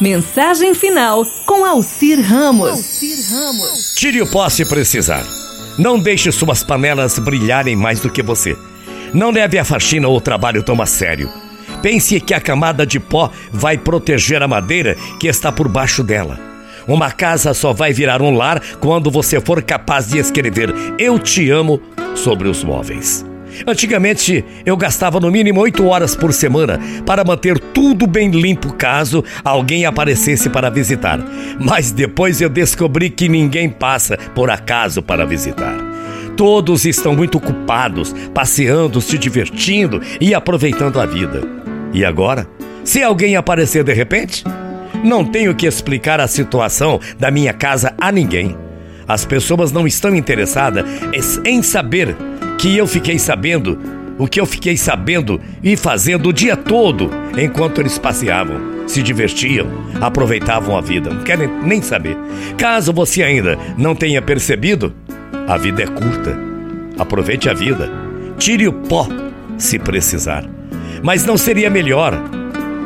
Mensagem final com Alcir Ramos. Tire o pó se precisar. Não deixe suas panelas brilharem mais do que você. Não leve a faxina ou o trabalho tão a sério. Pense que a camada de pó vai proteger a madeira que está por baixo dela. Uma casa só vai virar um lar quando você for capaz de escrever Eu te amo sobre os móveis. Antigamente, eu gastava no mínimo oito horas por semana para manter tudo bem limpo caso alguém aparecesse para visitar. Mas depois eu descobri que ninguém passa por acaso para visitar. Todos estão muito ocupados, passeando, se divertindo e aproveitando a vida. E agora? Se alguém aparecer de repente? Não tenho que explicar a situação da minha casa a ninguém. As pessoas não estão interessadas em saber que eu fiquei sabendo, o que eu fiquei sabendo e fazendo o dia todo enquanto eles passeavam, se divertiam, aproveitavam a vida. Não querem nem saber. Caso você ainda não tenha percebido, a vida é curta. Aproveite a vida. Tire o pó se precisar. Mas não seria melhor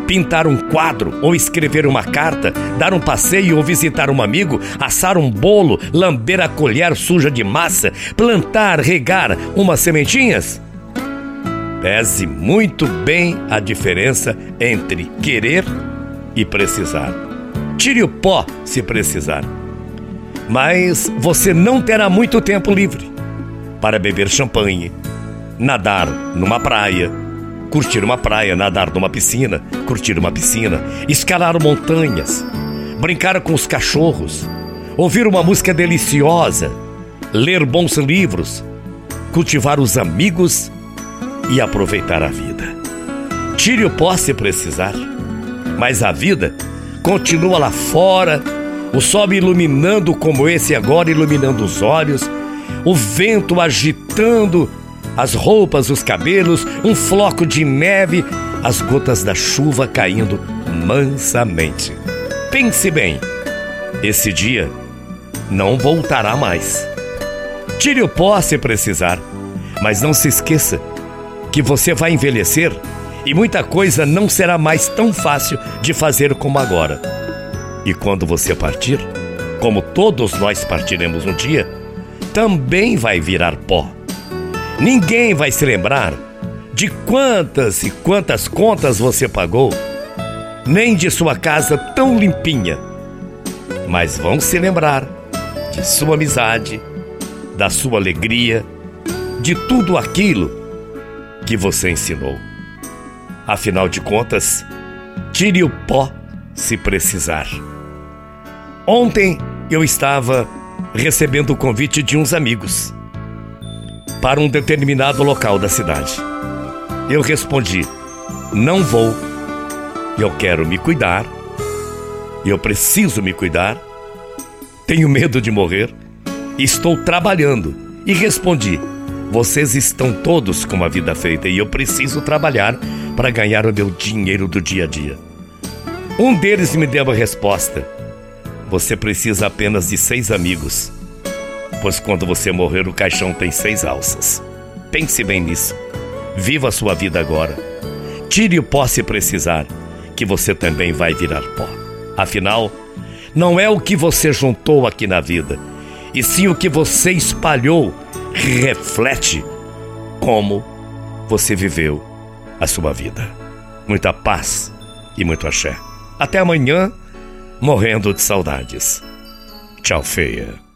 pintar um quadro ou escrever uma carta, dar um passeio ou visitar um amigo, assar um bolo, lamber a colher suja de massa, plantar, regar umas sementinhas? Pese muito bem a diferença entre querer e precisar. Tire o pó se precisar. Mas você não terá muito tempo livre para beber champanhe, nadar numa praia, curtir uma praia, nadar numa piscina, curtir uma piscina, escalar montanhas, brincar com os cachorros, ouvir uma música deliciosa, ler bons livros, cultivar os amigos e aproveitar a vida. Tire o pó se precisar, mas a vida continua lá fora, o sol iluminando como esse agora, iluminando os olhos, o vento agitando as roupas, os cabelos, um floco de neve, as gotas da chuva caindo mansamente. Pense bem, esse dia não voltará mais. Tire o pó se precisar, mas não se esqueça que você vai envelhecer e muita coisa não será mais tão fácil de fazer como agora. E quando você partir, como todos nós partiremos um dia, também vai virar pó. Ninguém vai se lembrar de quantas e quantas contas você pagou, nem de sua casa tão limpinha. Mas vão se lembrar de sua amizade, da sua alegria, de tudo aquilo que você ensinou. Afinal de contas, tire o pó se precisar. Ontem eu estava recebendo o convite de uns amigos para um determinado local da cidade. Eu respondi: não vou. Eu quero me cuidar. Eu preciso me cuidar. Tenho medo de morrer. Estou trabalhando. E respondi: vocês estão todos com a vida feita e eu preciso trabalhar para ganhar o meu dinheiro do dia a dia. Um deles me deu a resposta: você precisa apenas de seis amigos pois quando você morrer, o caixão tem seis alças. Pense bem nisso. Viva a sua vida agora. Tire o pó se precisar, que você também vai virar pó. Afinal, não é o que você juntou aqui na vida, e sim o que você espalhou reflete como você viveu a sua vida. Muita paz e muito axé. Até amanhã, morrendo de saudades. Tchau, feia.